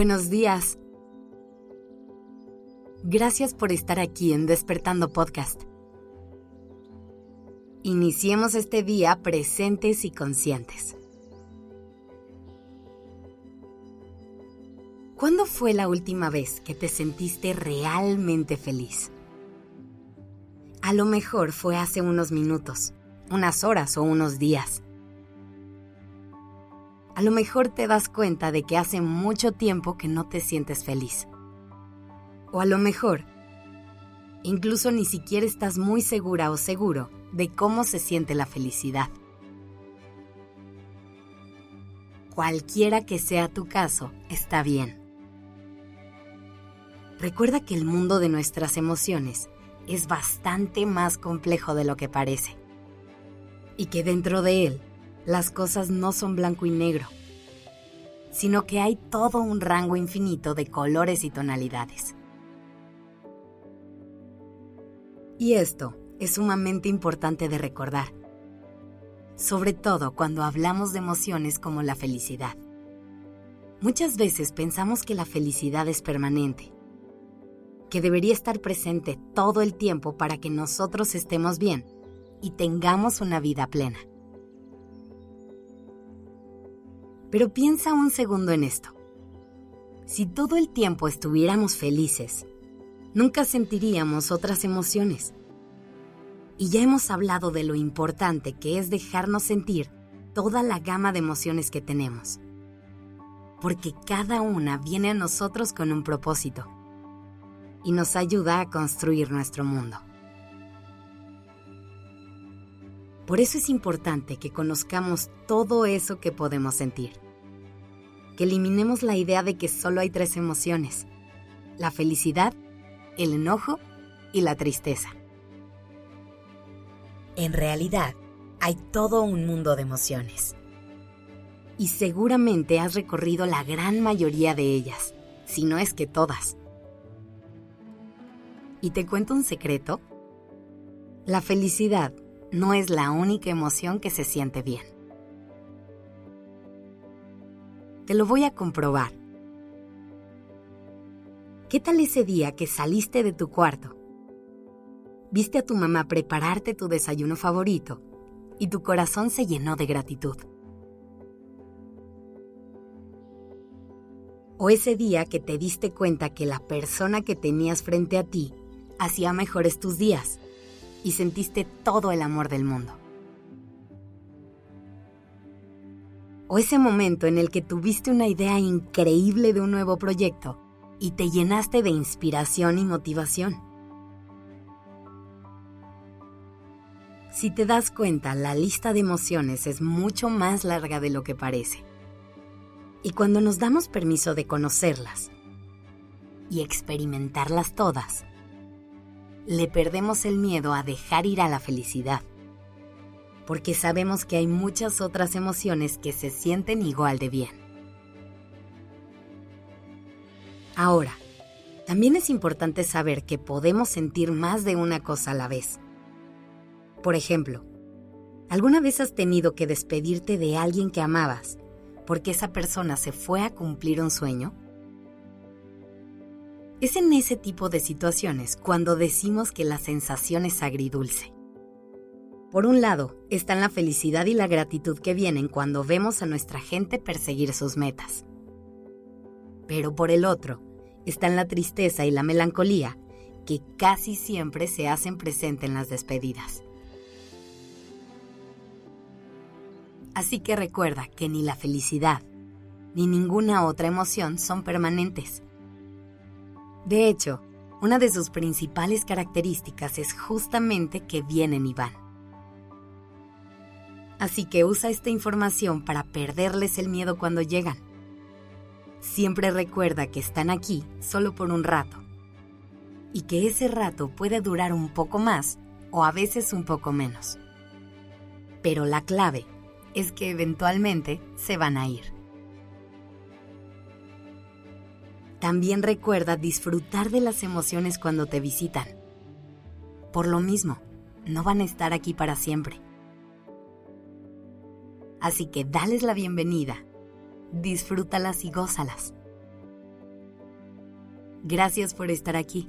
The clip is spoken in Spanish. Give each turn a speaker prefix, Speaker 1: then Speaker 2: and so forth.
Speaker 1: Buenos días. Gracias por estar aquí en Despertando Podcast. Iniciemos este día presentes y conscientes. ¿Cuándo fue la última vez que te sentiste realmente feliz? A lo mejor fue hace unos minutos, unas horas o unos días a lo mejor te das cuenta de que hace mucho tiempo que no te sientes feliz. O a lo mejor, incluso ni siquiera estás muy segura o seguro de cómo se siente la felicidad. Cualquiera que sea tu caso, está bien. Recuerda que el mundo de nuestras emociones es bastante más complejo de lo que parece. Y que dentro de él las cosas no son blanco y negro, sino que hay todo un rango infinito de colores y tonalidades. Y esto es sumamente importante de recordar, sobre todo cuando hablamos de emociones como la felicidad. Muchas veces pensamos que la felicidad es permanente, que debería estar presente todo el tiempo para que nosotros estemos bien y tengamos una vida plena. Pero piensa un segundo en esto. Si todo el tiempo estuviéramos felices, nunca sentiríamos otras emociones. Y ya hemos hablado de lo importante que es dejarnos sentir toda la gama de emociones que tenemos. Porque cada una viene a nosotros con un propósito y nos ayuda a construir nuestro mundo. Por eso es importante que conozcamos todo eso que podemos sentir. Que eliminemos la idea de que solo hay tres emociones. La felicidad, el enojo y la tristeza. En realidad, hay todo un mundo de emociones. Y seguramente has recorrido la gran mayoría de ellas, si no es que todas. ¿Y te cuento un secreto? La felicidad no es la única emoción que se siente bien. Te lo voy a comprobar. ¿Qué tal ese día que saliste de tu cuarto? Viste a tu mamá prepararte tu desayuno favorito y tu corazón se llenó de gratitud. O ese día que te diste cuenta que la persona que tenías frente a ti hacía mejores tus días y sentiste todo el amor del mundo. O ese momento en el que tuviste una idea increíble de un nuevo proyecto y te llenaste de inspiración y motivación. Si te das cuenta, la lista de emociones es mucho más larga de lo que parece. Y cuando nos damos permiso de conocerlas y experimentarlas todas, le perdemos el miedo a dejar ir a la felicidad, porque sabemos que hay muchas otras emociones que se sienten igual de bien. Ahora, también es importante saber que podemos sentir más de una cosa a la vez. Por ejemplo, ¿alguna vez has tenido que despedirte de alguien que amabas porque esa persona se fue a cumplir un sueño? Es en ese tipo de situaciones cuando decimos que la sensación es agridulce. Por un lado, están la felicidad y la gratitud que vienen cuando vemos a nuestra gente perseguir sus metas. Pero por el otro, están la tristeza y la melancolía que casi siempre se hacen presente en las despedidas. Así que recuerda que ni la felicidad ni ninguna otra emoción son permanentes de hecho, una de sus principales características es justamente que vienen y van. Así que usa esta información para perderles el miedo cuando llegan. Siempre recuerda que están aquí solo por un rato y que ese rato puede durar un poco más o a veces un poco menos. Pero la clave es que eventualmente se van a ir. También recuerda disfrutar de las emociones cuando te visitan. Por lo mismo, no van a estar aquí para siempre. Así que dales la bienvenida, disfrútalas y gózalas. Gracias por estar aquí.